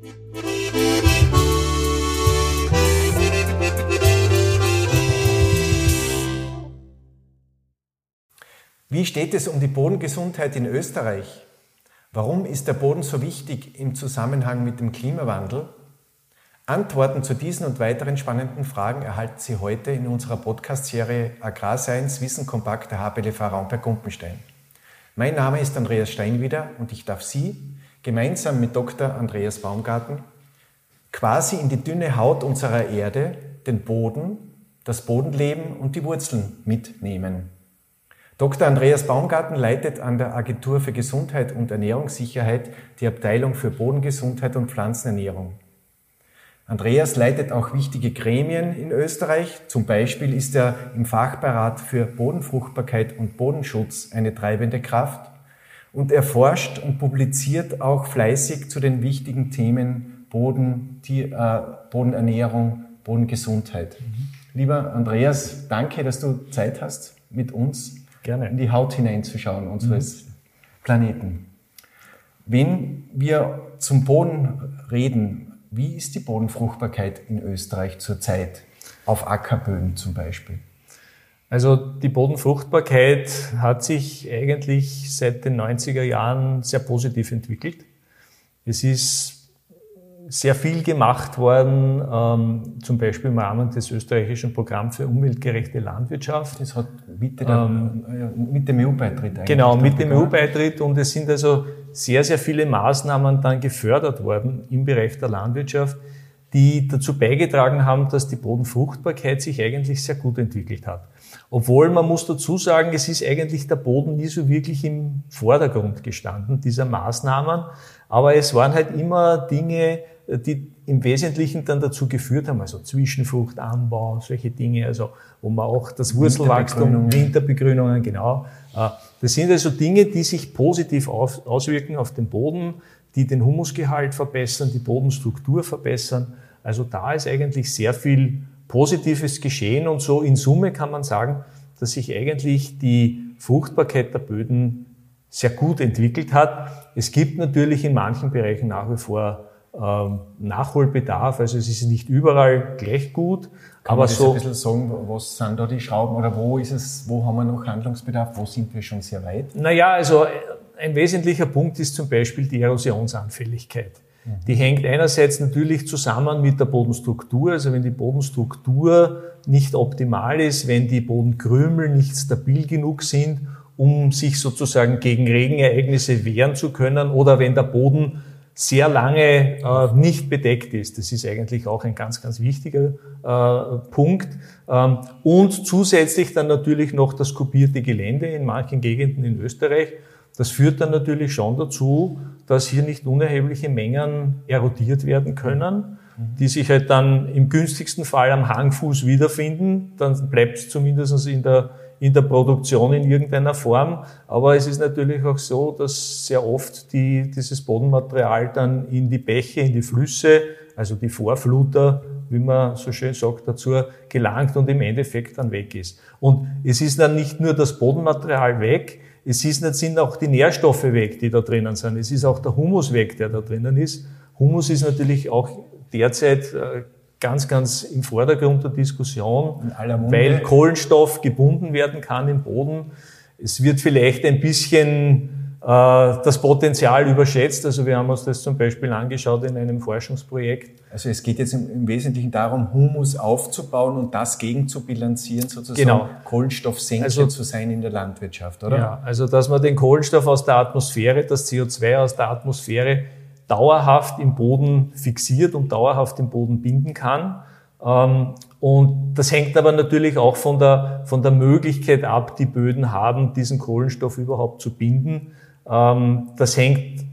Wie steht es um die Bodengesundheit in Österreich? Warum ist der Boden so wichtig im Zusammenhang mit dem Klimawandel? Antworten zu diesen und weiteren spannenden Fragen erhalten Sie heute in unserer Podcast-Serie Agrarscience Wissen kompakt der HPLV Raumberg-Gumpenstein. Mein Name ist Andreas Steinwieder und ich darf Sie gemeinsam mit Dr. Andreas Baumgarten quasi in die dünne Haut unserer Erde, den Boden, das Bodenleben und die Wurzeln mitnehmen. Dr. Andreas Baumgarten leitet an der Agentur für Gesundheit und Ernährungssicherheit die Abteilung für Bodengesundheit und Pflanzenernährung. Andreas leitet auch wichtige Gremien in Österreich. Zum Beispiel ist er im Fachberat für Bodenfruchtbarkeit und Bodenschutz eine treibende Kraft. Und er forscht und publiziert auch fleißig zu den wichtigen Themen Boden, die, äh, Bodenernährung, Bodengesundheit. Mhm. Lieber Andreas, danke, dass du Zeit hast, mit uns Gerne. in die Haut hineinzuschauen unseres mhm. Planeten. Wenn wir zum Boden reden, wie ist die Bodenfruchtbarkeit in Österreich zurzeit? Auf Ackerböden zum Beispiel. Also die Bodenfruchtbarkeit hat sich eigentlich seit den 90er Jahren sehr positiv entwickelt. Es ist sehr viel gemacht worden, ähm, zum Beispiel im Rahmen des österreichischen Programms für umweltgerechte Landwirtschaft. Das hat mit, der, ähm, mit dem EU-Beitritt eigentlich. Genau, mit dem EU-Beitritt und es sind also sehr, sehr viele Maßnahmen dann gefördert worden im Bereich der Landwirtschaft, die dazu beigetragen haben, dass die Bodenfruchtbarkeit sich eigentlich sehr gut entwickelt hat. Obwohl man muss dazu sagen, es ist eigentlich der Boden nie so wirklich im Vordergrund gestanden, dieser Maßnahmen. Aber es waren halt immer Dinge, die im Wesentlichen dann dazu geführt haben, also Zwischenfruchtanbau, solche Dinge, also wo man auch das Wurzelwachstum, Winterbegrünungen, genau. Äh, das sind also Dinge, die sich positiv auswirken auf den Boden, die den Humusgehalt verbessern, die Bodenstruktur verbessern. Also da ist eigentlich sehr viel Positives geschehen und so in Summe kann man sagen, dass sich eigentlich die Fruchtbarkeit der Böden sehr gut entwickelt hat. Es gibt natürlich in manchen Bereichen nach wie vor ähm, Nachholbedarf. Also es ist nicht überall gleich gut. Kann aber man so ein bisschen sagen, was sind da die Schrauben oder wo ist es, wo haben wir noch Handlungsbedarf, wo sind wir schon sehr weit? Naja, also äh, ein wesentlicher Punkt ist zum Beispiel die Erosionsanfälligkeit. Die hängt einerseits natürlich zusammen mit der Bodenstruktur. Also wenn die Bodenstruktur nicht optimal ist, wenn die Bodenkrümel nicht stabil genug sind, um sich sozusagen gegen Regenereignisse wehren zu können oder wenn der Boden sehr lange äh, nicht bedeckt ist. Das ist eigentlich auch ein ganz, ganz wichtiger äh, Punkt. Ähm, und zusätzlich dann natürlich noch das kopierte Gelände in manchen Gegenden in Österreich. Das führt dann natürlich schon dazu, dass hier nicht unerhebliche Mengen erodiert werden können, die sich halt dann im günstigsten Fall am Hangfuß wiederfinden. Dann bleibt es zumindest in der in der Produktion in irgendeiner Form. Aber es ist natürlich auch so, dass sehr oft die, dieses Bodenmaterial dann in die Bäche, in die Flüsse, also die Vorfluter, wie man so schön sagt, dazu gelangt und im Endeffekt dann weg ist. Und es ist dann nicht nur das Bodenmaterial weg, es ist, sind auch die Nährstoffe weg, die da drinnen sind. Es ist auch der Humus weg, der da drinnen ist. Humus ist natürlich auch derzeit äh, ganz, ganz im Vordergrund der Diskussion, weil Kohlenstoff gebunden werden kann im Boden. Es wird vielleicht ein bisschen das Potenzial überschätzt. Also wir haben uns das zum Beispiel angeschaut in einem Forschungsprojekt. Also es geht jetzt im, Wesentlichen darum, Humus aufzubauen und das gegen zu bilanzieren, sozusagen genau. Kohlenstoffsenke also, zu sein in der Landwirtschaft, oder? Ja, also dass man den Kohlenstoff aus der Atmosphäre, das CO2 aus der Atmosphäre dauerhaft im Boden fixiert und dauerhaft im Boden binden kann. Ähm, und das hängt aber natürlich auch von der, von der Möglichkeit ab, die Böden haben, diesen Kohlenstoff überhaupt zu binden. Ähm, das hängt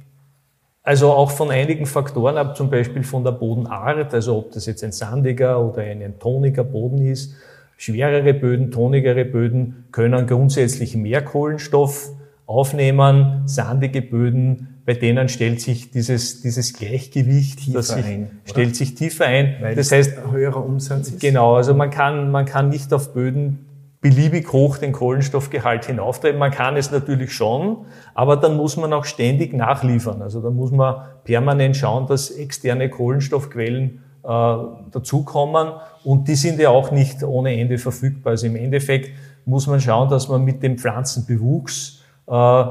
also auch von einigen Faktoren ab, zum Beispiel von der Bodenart, also ob das jetzt ein sandiger oder ein toniger Boden ist. Schwerere Böden, tonigere Böden können grundsätzlich mehr Kohlenstoff aufnehmen, sandige Böden bei denen stellt sich dieses, dieses Gleichgewicht tiefer das sich, ein, stellt sich tiefer ein. Weil das heißt, höherer Umsatz ist. Genau, also man kann, man kann nicht auf Böden beliebig hoch den Kohlenstoffgehalt hinauftreiben. Man kann es natürlich schon, aber dann muss man auch ständig nachliefern. Also da muss man permanent schauen, dass externe Kohlenstoffquellen äh, dazukommen und die sind ja auch nicht ohne Ende verfügbar. Also im Endeffekt muss man schauen, dass man mit dem Pflanzenbewuchs äh,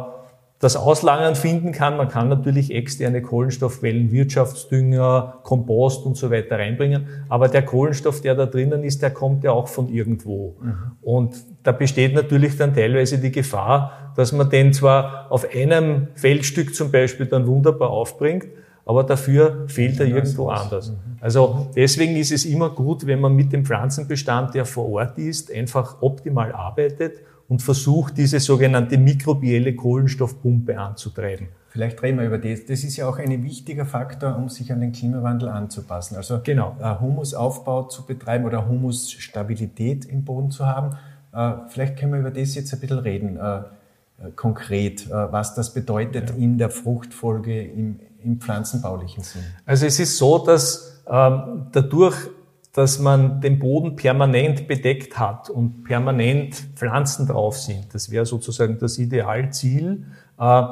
das Auslagern finden kann. Man kann natürlich externe Kohlenstoffquellen, Wirtschaftsdünger, Kompost und so weiter reinbringen. Aber der Kohlenstoff, der da drinnen ist, der kommt ja auch von irgendwo. Mhm. Und da besteht natürlich dann teilweise die Gefahr, dass man den zwar auf einem Feldstück zum Beispiel dann wunderbar aufbringt, aber dafür fehlt er irgendwo anders. Mhm. Also deswegen ist es immer gut, wenn man mit dem Pflanzenbestand, der vor Ort ist, einfach optimal arbeitet und versucht, diese sogenannte mikrobielle Kohlenstoffpumpe anzutreiben. Vielleicht reden wir über das. Das ist ja auch ein wichtiger Faktor, um sich an den Klimawandel anzupassen. Also genau. Äh, Humusaufbau zu betreiben oder Humusstabilität im Boden zu haben. Äh, vielleicht können wir über das jetzt ein bisschen reden, äh, konkret, was das bedeutet ja. in der Fruchtfolge im, im pflanzenbaulichen Sinn. Also es ist so, dass ähm, dadurch dass man den Boden permanent bedeckt hat und permanent Pflanzen drauf sind. Das wäre sozusagen das Idealziel. Äh,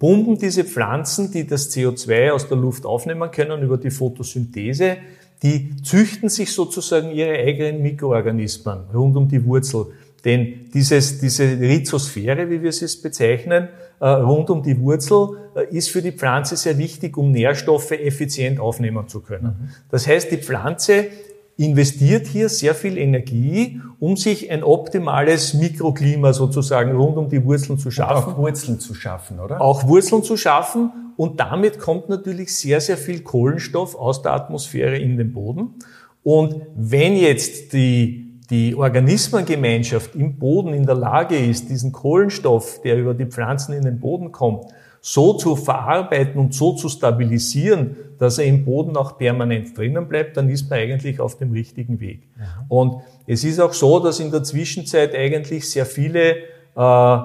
pumpen diese Pflanzen, die das CO2 aus der Luft aufnehmen können über die Photosynthese, die züchten sich sozusagen ihre eigenen Mikroorganismen rund um die Wurzel. Denn dieses, diese Rhizosphäre, wie wir es bezeichnen, äh, rund um die Wurzel, äh, ist für die Pflanze sehr wichtig, um Nährstoffe effizient aufnehmen zu können. Mhm. Das heißt, die Pflanze investiert hier sehr viel Energie, um sich ein optimales Mikroklima sozusagen rund um die Wurzeln zu schaffen. Und auch Wurzeln zu schaffen, oder? Auch Wurzeln zu schaffen. Und damit kommt natürlich sehr, sehr viel Kohlenstoff aus der Atmosphäre in den Boden. Und wenn jetzt die, die Organismengemeinschaft im Boden in der Lage ist, diesen Kohlenstoff, der über die Pflanzen in den Boden kommt, so zu verarbeiten und so zu stabilisieren, dass er im Boden auch permanent drinnen bleibt, dann ist man eigentlich auf dem richtigen Weg. Mhm. Und es ist auch so, dass in der Zwischenzeit eigentlich sehr viele äh, äh,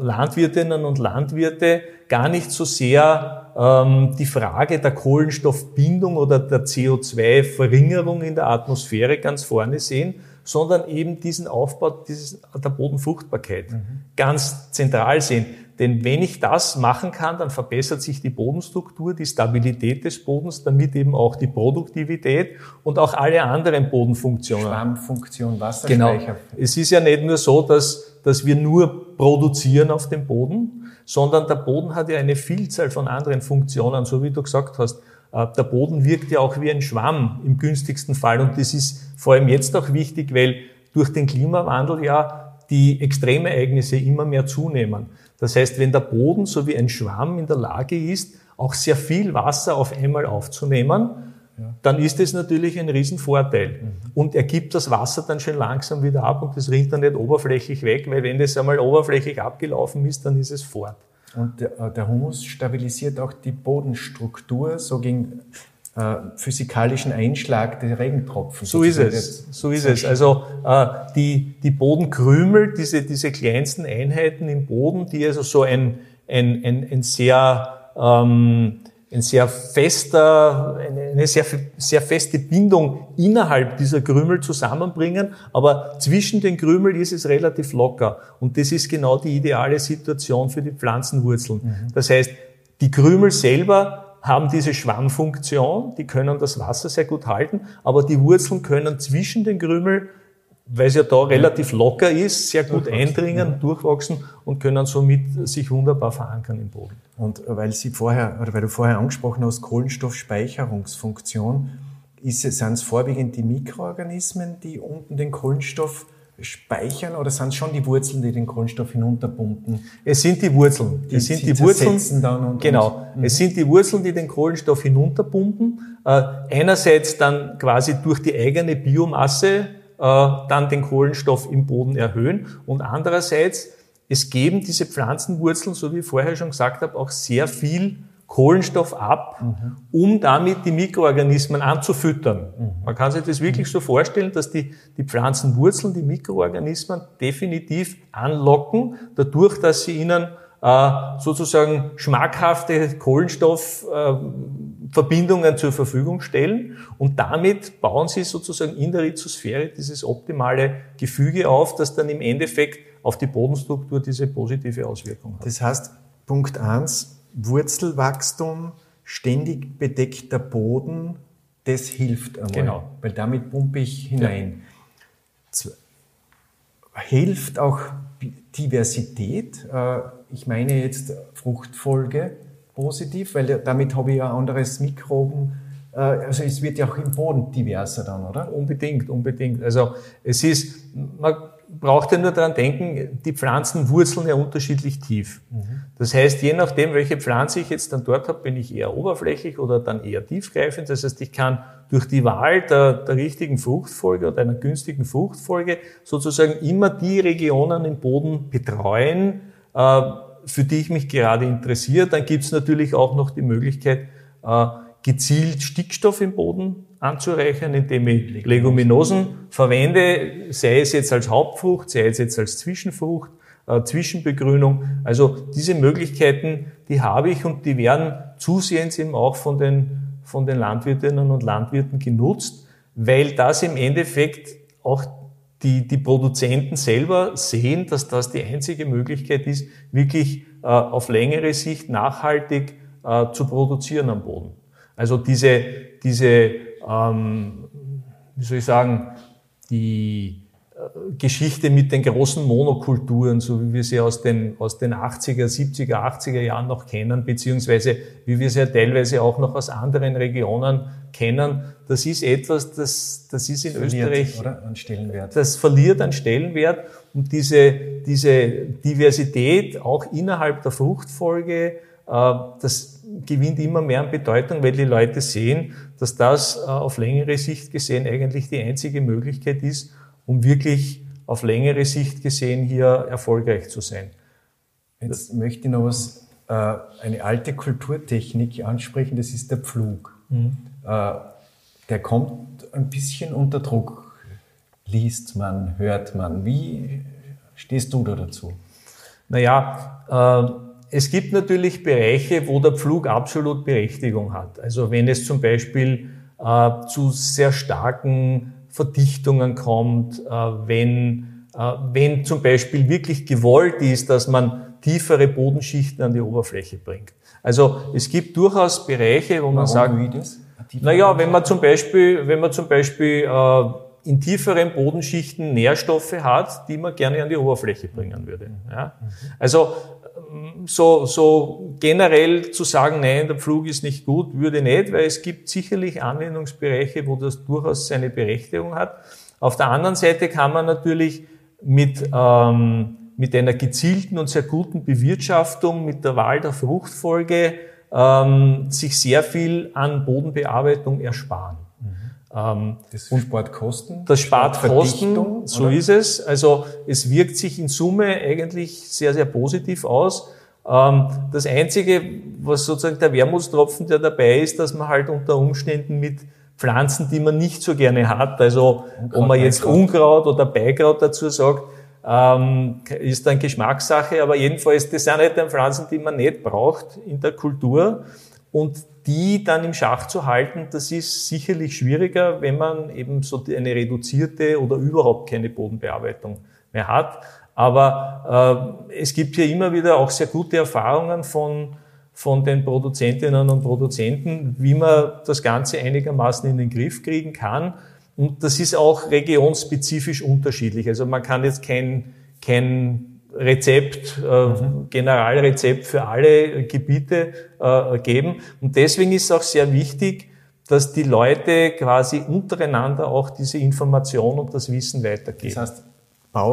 Landwirtinnen und Landwirte gar nicht so sehr ähm, die Frage der Kohlenstoffbindung oder der CO2-Verringerung in der Atmosphäre ganz vorne sehen, sondern eben diesen Aufbau dieses, der Bodenfruchtbarkeit mhm. ganz zentral sehen. Denn wenn ich das machen kann, dann verbessert sich die Bodenstruktur, die Stabilität des Bodens, damit eben auch die Produktivität und auch alle anderen Bodenfunktionen. Schwammfunktion, Wasserspeicher. Genau. Es ist ja nicht nur so, dass, dass wir nur produzieren auf dem Boden, sondern der Boden hat ja eine Vielzahl von anderen Funktionen, so wie du gesagt hast. Äh, der Boden wirkt ja auch wie ein Schwamm im günstigsten Fall und das ist vor allem jetzt auch wichtig, weil durch den Klimawandel ja die Extremereignisse immer mehr zunehmen. Das heißt, wenn der Boden so wie ein Schwamm in der Lage ist, auch sehr viel Wasser auf einmal aufzunehmen, ja. dann ist es natürlich ein Riesenvorteil. Mhm. Und er gibt das Wasser dann schon langsam wieder ab und das rinnt dann nicht oberflächlich weg, weil wenn das einmal oberflächlich abgelaufen ist, dann ist es fort. Und der, äh, der Humus stabilisiert auch die Bodenstruktur, so gegen äh, physikalischen Einschlag der Regentropfen. So ist es. So ist es. Also äh, die, die Bodenkrümel, diese, diese kleinsten Einheiten im Boden, die also so ein, ein, ein, ein sehr ähm, ein sehr fester, eine sehr, sehr feste Bindung innerhalb dieser Krümel zusammenbringen, aber zwischen den Krümeln ist es relativ locker. Und das ist genau die ideale Situation für die Pflanzenwurzeln. Mhm. Das heißt, die Krümel selber haben diese Schwammfunktion, die können das Wasser sehr gut halten, aber die Wurzeln können zwischen den Krümel, weil es ja da relativ locker ist, sehr gut eindringen, ja. durchwachsen und können somit sich wunderbar verankern im Boden. Und weil Sie vorher, oder weil du vorher angesprochen hast, Kohlenstoffspeicherungsfunktion, ist es, sind es vorwiegend die Mikroorganismen, die unten den Kohlenstoff speichern oder sind es schon die Wurzeln, die den Kohlenstoff hinunterpumpen? Es sind die Wurzeln. Die, es sind die Wurzeln. Dann und, genau. Und, es sind die Wurzeln, die den Kohlenstoff hinunterpumpen. Äh, einerseits dann quasi durch die eigene Biomasse äh, dann den Kohlenstoff im Boden erhöhen und andererseits es geben diese Pflanzenwurzeln, so wie ich vorher schon gesagt habe, auch sehr viel Kohlenstoff ab, mhm. um damit die Mikroorganismen anzufüttern. Mhm. Man kann sich das wirklich so vorstellen, dass die, die Pflanzenwurzeln die Mikroorganismen definitiv anlocken, dadurch, dass sie ihnen äh, sozusagen schmackhafte Kohlenstoffverbindungen zur Verfügung stellen und damit bauen sie sozusagen in der Rhizosphäre dieses optimale Gefüge auf, das dann im Endeffekt auf die Bodenstruktur diese positive Auswirkung hat. Das heißt, Punkt eins Wurzelwachstum, ständig bedeckter Boden, das hilft einmal. Genau. Weil damit pumpe ich hinein. Ja. Hilft auch Diversität. Äh, ich meine jetzt Fruchtfolge positiv, weil damit habe ich ja anderes Mikroben. Äh, also es wird ja auch im Boden diverser dann, oder? Unbedingt, unbedingt. Also es ist, man braucht ja nur daran denken, die Pflanzen wurzeln ja unterschiedlich tief. Mhm. Das heißt, je nachdem, welche Pflanze ich jetzt dann dort habe, bin ich eher oberflächlich oder dann eher tiefgreifend. Das heißt, ich kann durch die Wahl der, der richtigen Fruchtfolge oder einer günstigen Fruchtfolge sozusagen immer die Regionen im Boden betreuen, äh, für die ich mich gerade interessiere. Dann gibt es natürlich auch noch die Möglichkeit, äh, gezielt Stickstoff im Boden anzureichern, indem ich Leguminosen verwende, sei es jetzt als Hauptfrucht, sei es jetzt als Zwischenfrucht, äh, Zwischenbegrünung. Also diese Möglichkeiten, die habe ich und die werden zusehends eben auch von den, von den Landwirtinnen und Landwirten genutzt, weil das im Endeffekt auch die, die Produzenten selber sehen, dass das die einzige Möglichkeit ist, wirklich äh, auf längere Sicht nachhaltig äh, zu produzieren am Boden. Also diese, diese ähm, wie soll ich sagen, die äh, Geschichte mit den großen Monokulturen, so wie wir sie aus den, aus den 80er, 70er, 80er Jahren noch kennen, beziehungsweise wie wir sie ja teilweise auch noch aus anderen Regionen kennen, das ist etwas, das, das ist in verliert, Österreich, oder? An Stellenwert. das verliert an Stellenwert und diese, diese Diversität auch innerhalb der Fruchtfolge, äh, das gewinnt immer mehr an Bedeutung, weil die Leute sehen, dass das äh, auf längere Sicht gesehen eigentlich die einzige Möglichkeit ist, um wirklich auf längere Sicht gesehen hier erfolgreich zu sein. Jetzt das möchte ich noch was, äh, eine alte Kulturtechnik ansprechen, das ist der Pflug. Mhm. Der kommt ein bisschen unter Druck, liest man, hört man. Wie stehst du da dazu? Naja, es gibt natürlich Bereiche, wo der Pflug absolut Berechtigung hat. Also wenn es zum Beispiel äh, zu sehr starken Verdichtungen kommt, äh, wenn, äh, wenn zum Beispiel wirklich gewollt ist, dass man tiefere Bodenschichten an die Oberfläche bringt. Also es gibt durchaus Bereiche, wo Warum man sagt, wie das? naja, wenn man zum Beispiel, wenn man zum Beispiel äh, in tieferen Bodenschichten Nährstoffe hat, die man gerne an die Oberfläche bringen würde. Ja? Also so, so generell zu sagen, nein, der Pflug ist nicht gut, würde nicht, weil es gibt sicherlich Anwendungsbereiche, wo das durchaus seine Berechtigung hat. Auf der anderen Seite kann man natürlich mit, ähm, mit einer gezielten und sehr guten Bewirtschaftung, mit der Wahl der Fruchtfolge, ähm, sich sehr viel an Bodenbearbeitung ersparen. Ähm, das spart Kosten? Das spart Kosten, so oder? ist es. Also es wirkt sich in Summe eigentlich sehr, sehr positiv aus. Ähm, das Einzige, was sozusagen der Wermutstropfen, der dabei ist, dass man halt unter Umständen mit Pflanzen, die man nicht so gerne hat, also Unkraut, ob man jetzt. Unkraut oder Beikraut dazu sagt, ähm, ist dann Geschmackssache, aber jedenfalls, das sind halt dann Pflanzen, die man nicht braucht in der Kultur. Und die dann im Schach zu halten, das ist sicherlich schwieriger, wenn man eben so eine reduzierte oder überhaupt keine Bodenbearbeitung mehr hat. Aber äh, es gibt hier immer wieder auch sehr gute Erfahrungen von, von den Produzentinnen und Produzenten, wie man das Ganze einigermaßen in den Griff kriegen kann. Und das ist auch regionspezifisch unterschiedlich. Also man kann jetzt kein, kein Rezept, äh, mhm. Generalrezept für alle Gebiete äh, geben. Und deswegen ist es auch sehr wichtig, dass die Leute quasi untereinander auch diese Information und das Wissen weitergeben. Das heißt,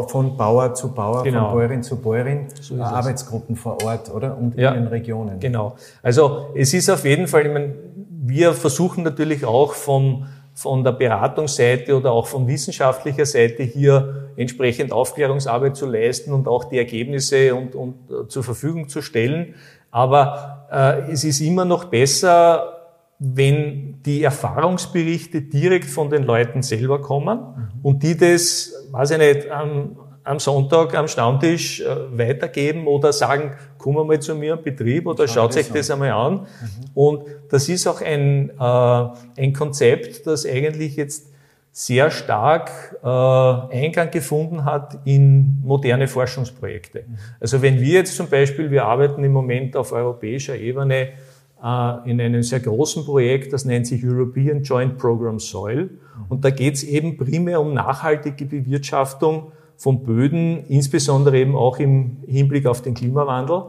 von Bauer zu Bauer, genau. von Bäuerin zu Bäuerin, so Arbeitsgruppen vor Ort, oder? Und ja, in den Regionen. Genau. Also es ist auf jeden Fall, ich meine, wir versuchen natürlich auch vom von der Beratungsseite oder auch von wissenschaftlicher Seite hier entsprechend Aufklärungsarbeit zu leisten und auch die Ergebnisse und, und äh, zur Verfügung zu stellen. Aber äh, es ist immer noch besser, wenn die Erfahrungsberichte direkt von den Leuten selber kommen und die das, weiß ich nicht, am Sonntag am Stammtisch äh, weitergeben oder sagen, komm mal zu mir im Betrieb oder schaut euch das einmal an. Mhm. Und das ist auch ein, äh, ein Konzept, das eigentlich jetzt sehr stark äh, Eingang gefunden hat in moderne Forschungsprojekte. Mhm. Also wenn wir jetzt zum Beispiel, wir arbeiten im Moment auf europäischer Ebene äh, in einem sehr großen Projekt, das nennt sich European Joint Program Soil. Mhm. Und da geht es eben primär um nachhaltige Bewirtschaftung von Böden, insbesondere eben auch im Hinblick auf den Klimawandel.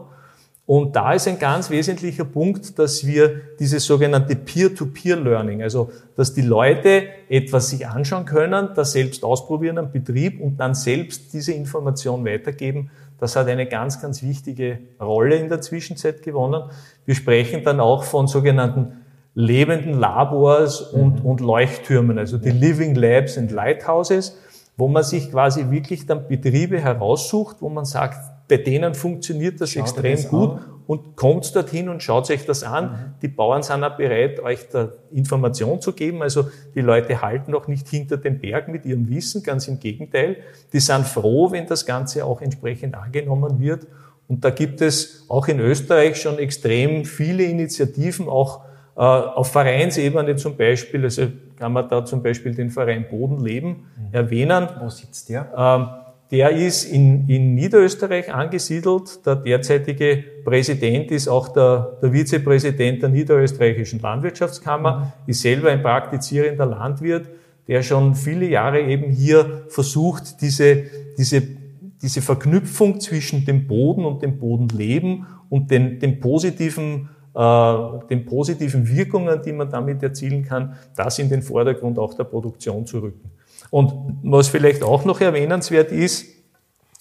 Und da ist ein ganz wesentlicher Punkt, dass wir dieses sogenannte Peer-to-Peer-Learning, also dass die Leute etwas sich anschauen können, das selbst ausprobieren am Betrieb und dann selbst diese Information weitergeben, das hat eine ganz, ganz wichtige Rolle in der Zwischenzeit gewonnen. Wir sprechen dann auch von sogenannten lebenden Labors und, mhm. und Leuchttürmen, also die Living Labs and Lighthouses, wo man sich quasi wirklich dann Betriebe heraussucht, wo man sagt, bei denen funktioniert das Schaut extrem das gut an. und kommt dorthin und schaut sich das an. Mhm. Die Bauern sind auch bereit, euch da Information zu geben. Also die Leute halten auch nicht hinter dem Berg mit ihrem Wissen, ganz im Gegenteil. Die sind froh, wenn das Ganze auch entsprechend angenommen wird. Und da gibt es auch in Österreich schon extrem viele Initiativen, auch auf Vereinsebene zum Beispiel. Also kann man da zum Beispiel den Verein Bodenleben mhm. erwähnen. Wo sitzt der? Ähm, der ist in, in Niederösterreich angesiedelt. Der derzeitige Präsident ist auch der, der Vizepräsident der Niederösterreichischen Landwirtschaftskammer, mhm. ist selber ein praktizierender Landwirt, der schon viele Jahre eben hier versucht, diese, diese, diese Verknüpfung zwischen dem Boden und dem Bodenleben und den, den positiven äh, den positiven Wirkungen, die man damit erzielen kann, das in den Vordergrund auch der Produktion zu rücken. Und was vielleicht auch noch erwähnenswert ist,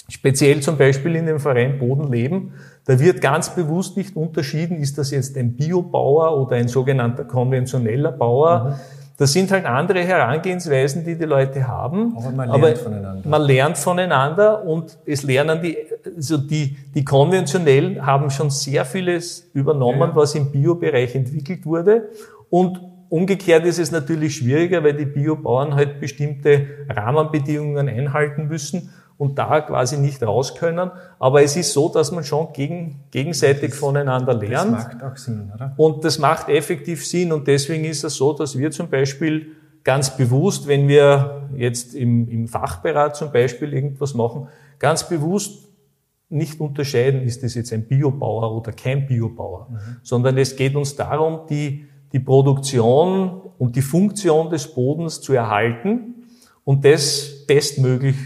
speziell zum Beispiel in dem Verein Bodenleben, da wird ganz bewusst nicht unterschieden, ist das jetzt ein Biobauer oder ein sogenannter konventioneller Bauer. Mhm. Das sind halt andere Herangehensweisen, die die Leute haben. Aber man lernt aber voneinander. Man lernt voneinander und es lernen die, also die, die konventionellen haben schon sehr vieles übernommen, ja. was im Biobereich entwickelt wurde. Und Umgekehrt ist es natürlich schwieriger, weil die Biobauern halt bestimmte Rahmenbedingungen einhalten müssen und da quasi nicht raus können. Aber es ist so, dass man schon gegen, gegenseitig voneinander lernt. Das macht auch Sinn, oder? Und das macht effektiv Sinn. Und deswegen ist es so, dass wir zum Beispiel ganz bewusst, wenn wir jetzt im, im Fachberat zum Beispiel irgendwas machen, ganz bewusst nicht unterscheiden, ist das jetzt ein Biobauer oder kein Biobauer, mhm. sondern es geht uns darum, die die Produktion und die Funktion des Bodens zu erhalten und das bestmöglich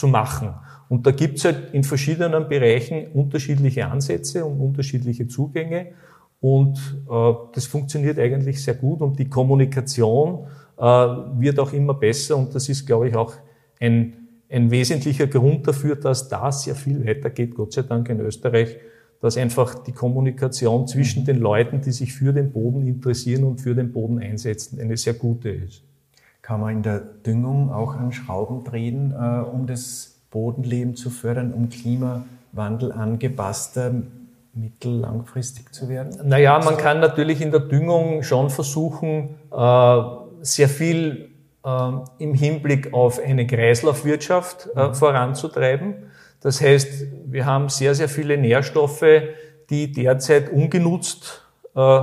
zu machen. Und da gibt es halt in verschiedenen Bereichen unterschiedliche Ansätze und unterschiedliche Zugänge. Und äh, das funktioniert eigentlich sehr gut und die Kommunikation äh, wird auch immer besser. Und das ist, glaube ich, auch ein, ein wesentlicher Grund dafür, dass da sehr viel weitergeht, Gott sei Dank in Österreich, dass einfach die Kommunikation zwischen den Leuten, die sich für den Boden interessieren und für den Boden einsetzen, eine sehr gute ist. Kann man in der Düngung auch an Schrauben drehen, äh, um das Bodenleben zu fördern, um Klimawandel angepasster mittel- langfristig zu werden? Naja, man kann natürlich in der Düngung schon versuchen, äh, sehr viel äh, im Hinblick auf eine Kreislaufwirtschaft äh, mhm. voranzutreiben. Das heißt, wir haben sehr, sehr viele Nährstoffe, die derzeit ungenutzt äh,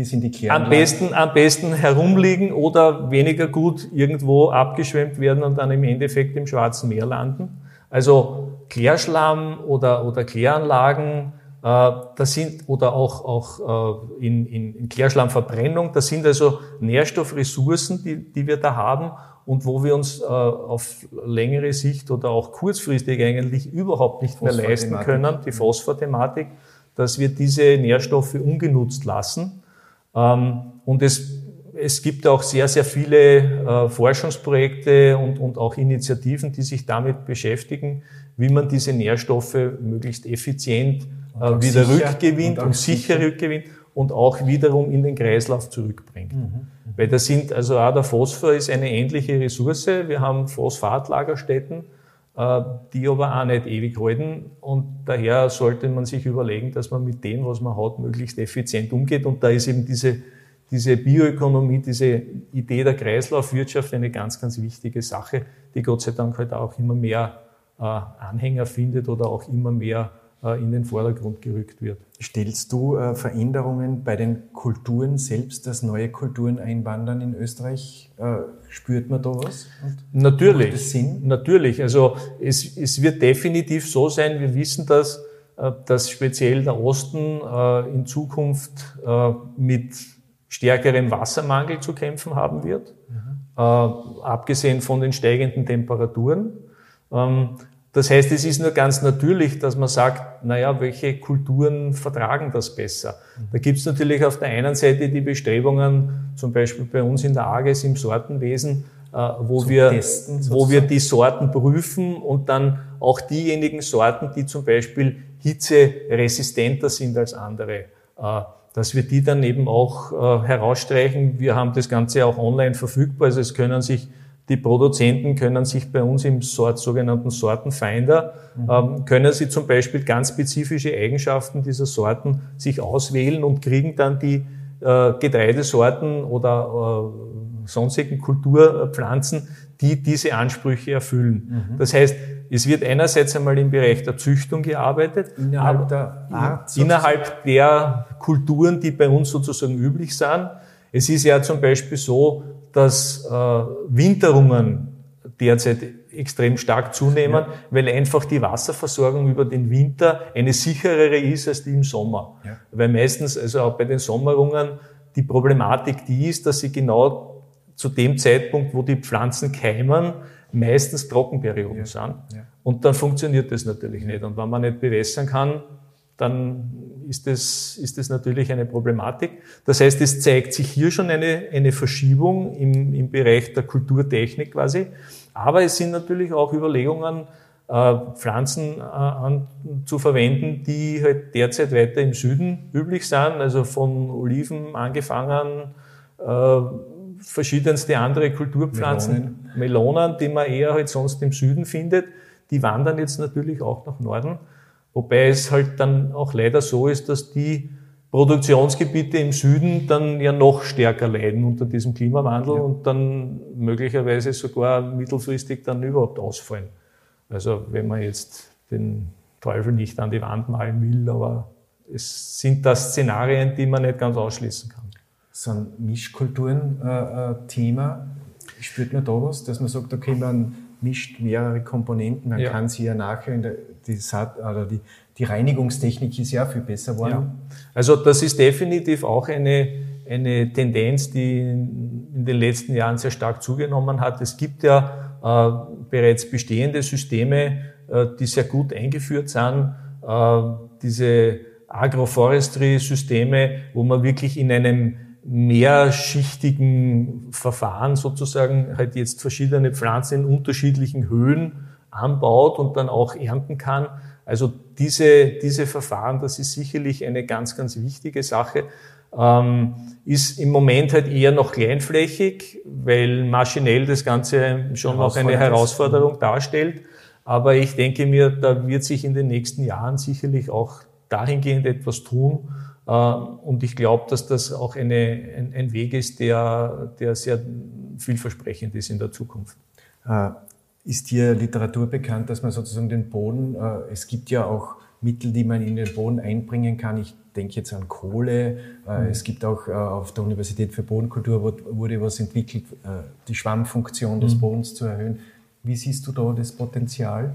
bis in die am besten, am besten herumliegen oder weniger gut irgendwo abgeschwemmt werden und dann im Endeffekt im Schwarzen Meer landen. Also Klärschlamm oder, oder Kläranlagen, äh, das sind, oder auch, auch äh, in, in, in Klärschlammverbrennung, das sind also Nährstoffressourcen, die, die wir da haben und wo wir uns äh, auf längere Sicht oder auch kurzfristig eigentlich überhaupt nicht mehr leisten können, die Phosphor-Thematik, dass wir diese Nährstoffe ungenutzt lassen. Ähm, und es, es gibt auch sehr, sehr viele äh, Forschungsprojekte und, und auch Initiativen, die sich damit beschäftigen, wie man diese Nährstoffe möglichst effizient äh, wieder rückgewinnt und, und sicher, sicher rückgewinnt und auch wiederum in den Kreislauf zurückbringt. Mhm. Weil das sind, also auch der Phosphor ist eine ähnliche Ressource. Wir haben Phosphatlagerstätten, die aber auch nicht ewig halten. Und daher sollte man sich überlegen, dass man mit dem, was man hat, möglichst effizient umgeht. Und da ist eben diese, diese Bioökonomie, diese Idee der Kreislaufwirtschaft eine ganz, ganz wichtige Sache, die Gott sei Dank halt auch immer mehr Anhänger findet oder auch immer mehr in den Vordergrund gerückt wird. Stellst du Veränderungen bei den Kulturen selbst, dass neue Kulturen einwandern in Österreich? Spürt man da was? Und natürlich. Natürlich. Also es, es wird definitiv so sein, wir wissen das, dass speziell der Osten in Zukunft mit stärkerem Wassermangel zu kämpfen haben wird, mhm. äh, abgesehen von den steigenden Temperaturen. Das heißt, es ist nur ganz natürlich, dass man sagt, naja, welche Kulturen vertragen das besser? Da gibt es natürlich auf der einen Seite die Bestrebungen, zum Beispiel bei uns in der AGES im Sortenwesen, äh, wo, wir, testen, wo wir die Sorten prüfen und dann auch diejenigen Sorten, die zum Beispiel hitzeresistenter sind als andere, äh, dass wir die dann eben auch äh, herausstreichen. Wir haben das Ganze auch online verfügbar, also es können sich die Produzenten können sich bei uns im Sort, sogenannten Sortenfinder, mhm. ähm, können sie zum Beispiel ganz spezifische Eigenschaften dieser Sorten sich auswählen und kriegen dann die äh, Getreidesorten oder äh, sonstigen Kulturpflanzen, die diese Ansprüche erfüllen. Mhm. Das heißt, es wird einerseits einmal im Bereich der Züchtung gearbeitet, innerhalb der Art, innerhalb der Kulturen, die bei uns sozusagen üblich sind. Es ist ja zum Beispiel so, dass äh, Winterungen derzeit extrem stark zunehmen, ja. weil einfach die Wasserversorgung über den Winter eine sicherere ist als die im Sommer. Ja. Weil meistens, also auch bei den Sommerungen, die Problematik die ist, dass sie genau zu dem Zeitpunkt, wo die Pflanzen keimen, meistens Trockenperioden ja. sind. Und dann funktioniert das natürlich nicht. Und wenn man nicht bewässern kann, dann ist das, ist das natürlich eine Problematik. Das heißt, es zeigt sich hier schon eine, eine Verschiebung im, im Bereich der Kulturtechnik quasi. Aber es sind natürlich auch Überlegungen, äh, Pflanzen äh, an, zu verwenden, die halt derzeit weiter im Süden üblich sind, also von Oliven angefangen, äh, verschiedenste andere Kulturpflanzen, Melonen. Melonen, die man eher halt sonst im Süden findet, die wandern jetzt natürlich auch nach Norden. Wobei es halt dann auch leider so ist, dass die Produktionsgebiete im Süden dann ja noch stärker leiden unter diesem Klimawandel ja. und dann möglicherweise sogar mittelfristig dann überhaupt ausfallen. Also wenn man jetzt den Teufel nicht an die Wand malen will, aber es sind das Szenarien, die man nicht ganz ausschließen kann sind Mischkulturen äh, äh, Thema. Spürt man da was, dass man sagt, okay, man mischt mehrere Komponenten, dann ja. kann sie ja nachher in der, die, oder die, die Reinigungstechnik ist ja viel besser geworden. Ja. Also das ist definitiv auch eine, eine Tendenz, die in den letzten Jahren sehr stark zugenommen hat. Es gibt ja äh, bereits bestehende Systeme, äh, die sehr gut eingeführt sind. Äh, diese Agroforestry-Systeme, wo man wirklich in einem mehrschichtigen Verfahren sozusagen halt jetzt verschiedene Pflanzen in unterschiedlichen Höhen anbaut und dann auch ernten kann. Also diese, diese Verfahren, das ist sicherlich eine ganz, ganz wichtige Sache. Ähm, ist im Moment halt eher noch kleinflächig, weil maschinell das Ganze schon noch eine Herausforderung darstellt. Aber ich denke mir, da wird sich in den nächsten Jahren sicherlich auch dahingehend etwas tun, und ich glaube, dass das auch eine, ein, ein, Weg ist, der, der sehr vielversprechend ist in der Zukunft. Äh, ist dir Literatur bekannt, dass man sozusagen den Boden, äh, es gibt ja auch Mittel, die man in den Boden einbringen kann. Ich denke jetzt an Kohle. Mhm. Es gibt auch auf der Universität für Bodenkultur wurde was entwickelt, die Schwammfunktion des mhm. Bodens zu erhöhen. Wie siehst du da das Potenzial?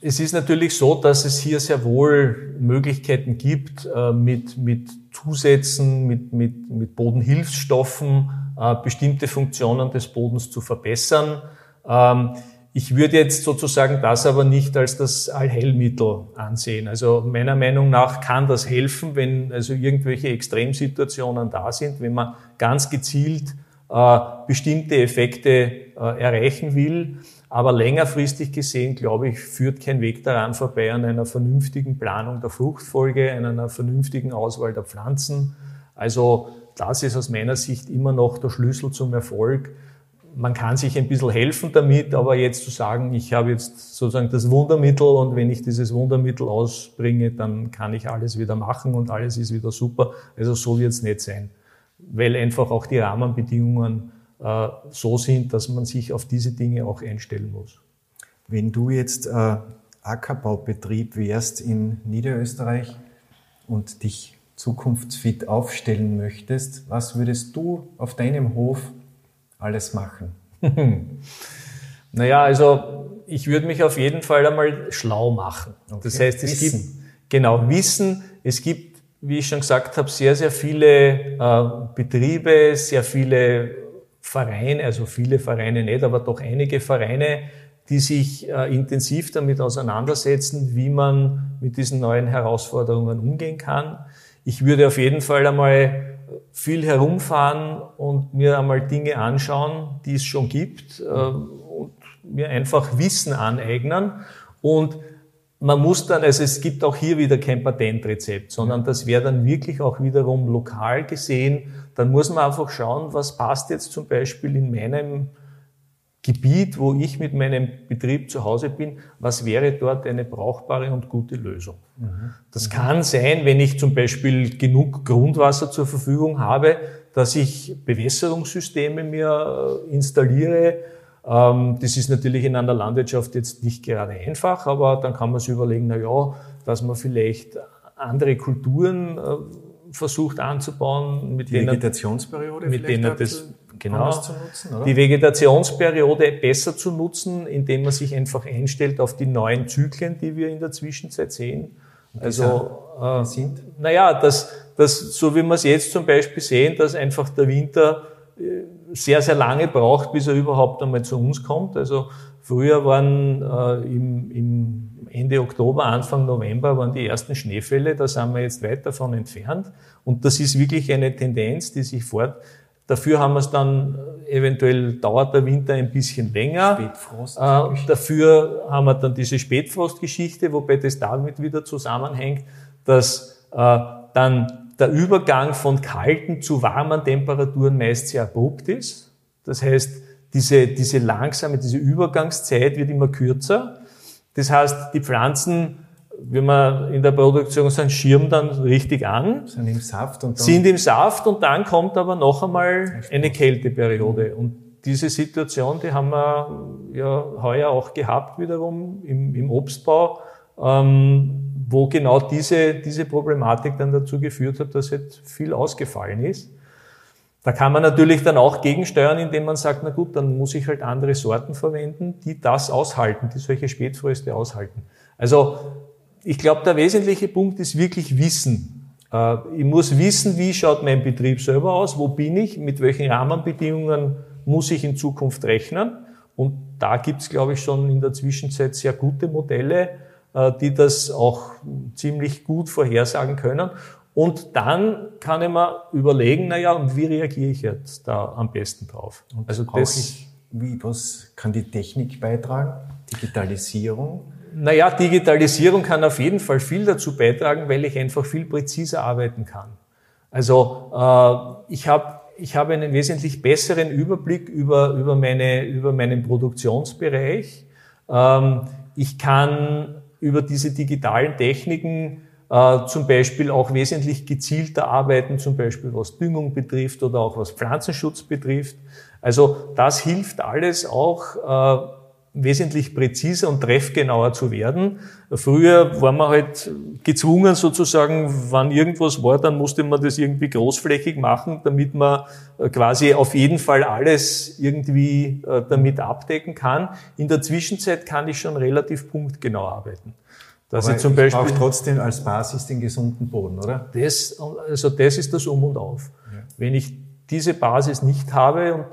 Es ist natürlich so, dass es hier sehr wohl Möglichkeiten gibt, äh, mit, mit Zusätzen, mit, mit, mit Bodenhilfsstoffen äh, bestimmte Funktionen des Bodens zu verbessern. Ähm, ich würde jetzt sozusagen das aber nicht als das Allheilmittel ansehen. Also meiner Meinung nach kann das helfen, wenn also irgendwelche Extremsituationen da sind, wenn man ganz gezielt äh, bestimmte Effekte erreichen will. Aber längerfristig gesehen, glaube ich, führt kein Weg daran vorbei an einer vernünftigen Planung der Fruchtfolge, an einer vernünftigen Auswahl der Pflanzen. Also das ist aus meiner Sicht immer noch der Schlüssel zum Erfolg. Man kann sich ein bisschen helfen damit, aber jetzt zu sagen, ich habe jetzt sozusagen das Wundermittel und wenn ich dieses Wundermittel ausbringe, dann kann ich alles wieder machen und alles ist wieder super. Also so wird es nicht sein, weil einfach auch die Rahmenbedingungen so sind, dass man sich auf diese Dinge auch einstellen muss. Wenn du jetzt äh, Ackerbaubetrieb wärst in Niederösterreich und dich zukunftsfit aufstellen möchtest, was würdest du auf deinem Hof alles machen? naja, also ich würde mich auf jeden Fall einmal schlau machen. Okay. Das heißt, es wissen. gibt genau Wissen. Es gibt, wie ich schon gesagt habe, sehr, sehr viele äh, Betriebe, sehr viele Vereine, also viele Vereine nicht, aber doch einige Vereine, die sich äh, intensiv damit auseinandersetzen, wie man mit diesen neuen Herausforderungen umgehen kann. Ich würde auf jeden Fall einmal viel herumfahren und mir einmal Dinge anschauen, die es schon gibt äh, und mir einfach Wissen aneignen. Und man muss dann, also es gibt auch hier wieder kein Patentrezept, sondern das wäre dann wirklich auch wiederum lokal gesehen. Dann muss man einfach schauen, was passt jetzt zum Beispiel in meinem Gebiet, wo ich mit meinem Betrieb zu Hause bin, was wäre dort eine brauchbare und gute Lösung? Mhm. Das kann sein, wenn ich zum Beispiel genug Grundwasser zur Verfügung habe, dass ich Bewässerungssysteme mir äh, installiere. Ähm, das ist natürlich in einer Landwirtschaft jetzt nicht gerade einfach, aber dann kann man sich überlegen, na ja, dass man vielleicht andere Kulturen äh, versucht anzubauen, mit Die denen, Vegetationsperiode mit denen das genau, nutzen, die Vegetationsperiode besser zu nutzen, indem man sich einfach einstellt auf die neuen Zyklen, die wir in der Zwischenzeit sehen. Also äh, sind? Naja, dass, dass, so wie wir es jetzt zum Beispiel sehen, dass einfach der Winter äh, sehr, sehr lange braucht, bis er überhaupt einmal zu uns kommt. Also früher waren äh, im, im Ende Oktober, Anfang November waren die ersten Schneefälle, da sind wir jetzt weit davon entfernt. Und das ist wirklich eine Tendenz, die sich fort, Dafür haben wir es dann, äh, eventuell dauert der Winter ein bisschen länger. Spätfrost. Äh, dafür haben wir dann diese Spätfrostgeschichte, wobei das damit wieder zusammenhängt, dass äh, dann der Übergang von kalten zu warmen Temperaturen meist sehr abrupt ist. Das heißt, diese, diese langsame, diese Übergangszeit wird immer kürzer. Das heißt, die Pflanzen wenn man in der Produktion sind, schirmen dann richtig an. Sind im Saft und dann sind im Saft und dann kommt aber noch einmal eine Kälteperiode. Und diese Situation, die haben wir ja heuer auch gehabt wiederum im, im Obstbau, ähm, wo genau diese, diese Problematik dann dazu geführt hat, dass jetzt viel ausgefallen ist. Da kann man natürlich dann auch gegensteuern, indem man sagt, na gut, dann muss ich halt andere Sorten verwenden, die das aushalten, die solche Spätfröste aushalten. Also ich glaube, der wesentliche Punkt ist wirklich Wissen. Äh, ich muss wissen, wie schaut mein Betrieb selber aus, wo bin ich, mit welchen Rahmenbedingungen muss ich in Zukunft rechnen. Und da gibt's, glaube ich, schon in der Zwischenzeit sehr gute Modelle, die das auch ziemlich gut vorhersagen können. Und dann kann ich mir überlegen, na ja, und wie reagiere ich jetzt da am besten drauf? Und also das, ich, wie, was kann die Technik beitragen? Digitalisierung? Naja, Digitalisierung kann auf jeden Fall viel dazu beitragen, weil ich einfach viel präziser arbeiten kann. Also äh, ich habe ich hab einen wesentlich besseren Überblick über, über, meine, über meinen Produktionsbereich. Ähm, ich kann über diese digitalen Techniken äh, zum Beispiel auch wesentlich gezielter arbeiten, zum Beispiel was Düngung betrifft oder auch was Pflanzenschutz betrifft. Also das hilft alles auch, äh, wesentlich präziser und treffgenauer zu werden. Früher war man halt gezwungen sozusagen, wann irgendwas war, dann musste man das irgendwie großflächig machen, damit man äh, quasi auf jeden Fall alles irgendwie äh, damit abdecken kann. In der Zwischenzeit kann ich schon relativ punktgenau arbeiten. Dass Aber ich zum Beispiel ich trotzdem als Basis den gesunden Boden, oder? Das, also das ist das Um und Auf. Ja. Wenn ich diese Basis nicht habe und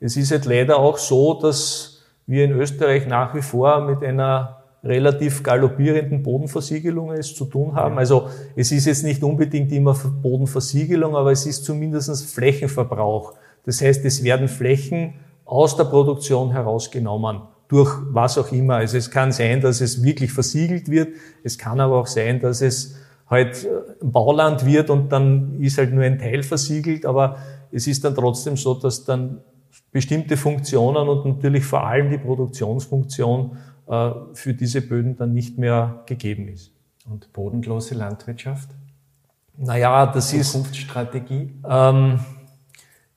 es ist halt leider auch so, dass wir in Österreich nach wie vor mit einer relativ galoppierenden Bodenversiegelung es zu tun haben. Also es ist jetzt nicht unbedingt immer Bodenversiegelung, aber es ist zumindest Flächenverbrauch. Das heißt, es werden Flächen aus der Produktion herausgenommen, durch was auch immer. Also es kann sein, dass es wirklich versiegelt wird. Es kann aber auch sein, dass es halt Bauland wird und dann ist halt nur ein Teil versiegelt. Aber es ist dann trotzdem so, dass dann bestimmte Funktionen und natürlich vor allem die Produktionsfunktion äh, für diese Böden dann nicht mehr gegeben ist. Und bodenlose Landwirtschaft? Naja, das ist. Zukunftsstrategie? Ähm,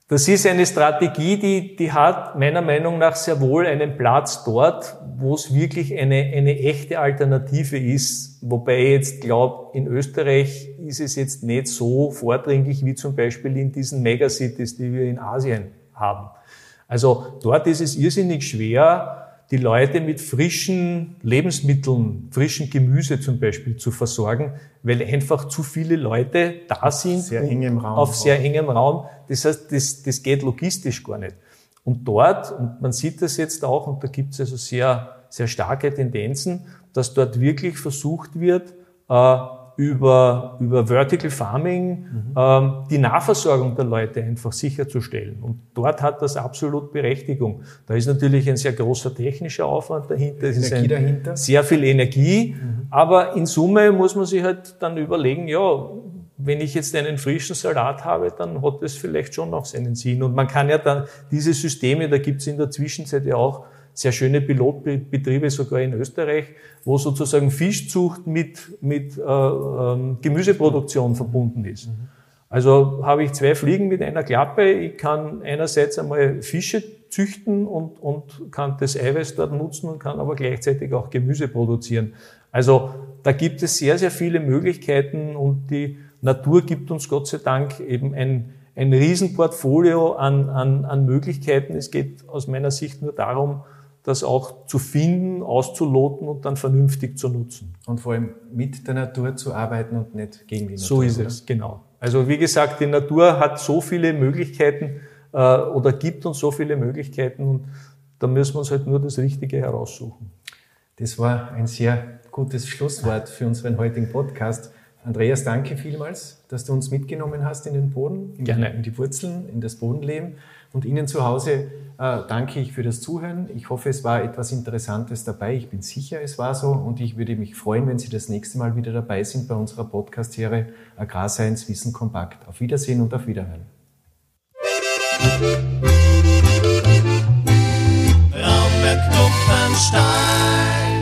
Das ist eine Strategie, die, die hat meiner Meinung nach sehr wohl einen Platz dort, wo es wirklich eine, eine echte Alternative ist. Wobei ich jetzt glaube, in Österreich ist es jetzt nicht so vordringlich wie zum Beispiel in diesen Megacities, die wir in Asien haben. Also dort ist es irrsinnig schwer, die Leute mit frischen Lebensmitteln, frischen Gemüse zum Beispiel zu versorgen, weil einfach zu viele Leute da sind sehr auf sehr engem Raum. Das heißt, das, das geht logistisch gar nicht. Und dort, und man sieht das jetzt auch, und da gibt es also sehr, sehr starke Tendenzen, dass dort wirklich versucht wird, äh, über, über Vertical Farming mhm. ähm, die Nahversorgung der Leute einfach sicherzustellen. Und dort hat das absolut Berechtigung. Da ist natürlich ein sehr großer technischer Aufwand dahinter, es ist ein, dahinter. sehr viel Energie, mhm. aber in Summe muss man sich halt dann überlegen, ja, wenn ich jetzt einen frischen Salat habe, dann hat das vielleicht schon noch seinen Sinn. Und man kann ja dann diese Systeme, da gibt es in der Zwischenzeit ja auch sehr schöne Pilotbetriebe sogar in Österreich, wo sozusagen Fischzucht mit, mit äh, ähm, Gemüseproduktion verbunden ist. Also habe ich zwei Fliegen mit einer Klappe. Ich kann einerseits einmal Fische züchten und, und kann das Eiweiß dort nutzen und kann aber gleichzeitig auch Gemüse produzieren. Also da gibt es sehr, sehr viele Möglichkeiten und die Natur gibt uns Gott sei Dank eben ein, ein Riesenportfolio an, an, an Möglichkeiten. Es geht aus meiner Sicht nur darum, das auch zu finden, auszuloten und dann vernünftig zu nutzen. Und vor allem mit der Natur zu arbeiten und nicht gegen die Natur. So ist oder? es, genau. Also wie gesagt, die Natur hat so viele Möglichkeiten äh, oder gibt uns so viele Möglichkeiten und da müssen wir uns halt nur das Richtige heraussuchen. Das war ein sehr gutes Schlusswort für unseren heutigen Podcast. Andreas, danke vielmals, dass du uns mitgenommen hast in den Boden, in, Gerne. in die Wurzeln, in das Bodenleben. Und Ihnen zu Hause äh, danke ich für das Zuhören. Ich hoffe, es war etwas Interessantes dabei. Ich bin sicher, es war so. Und ich würde mich freuen, wenn Sie das nächste Mal wieder dabei sind bei unserer Podcast-Serie Agrarscience Wissen kompakt. Auf Wiedersehen und auf Wiederhören. Raumberg Kupfenstein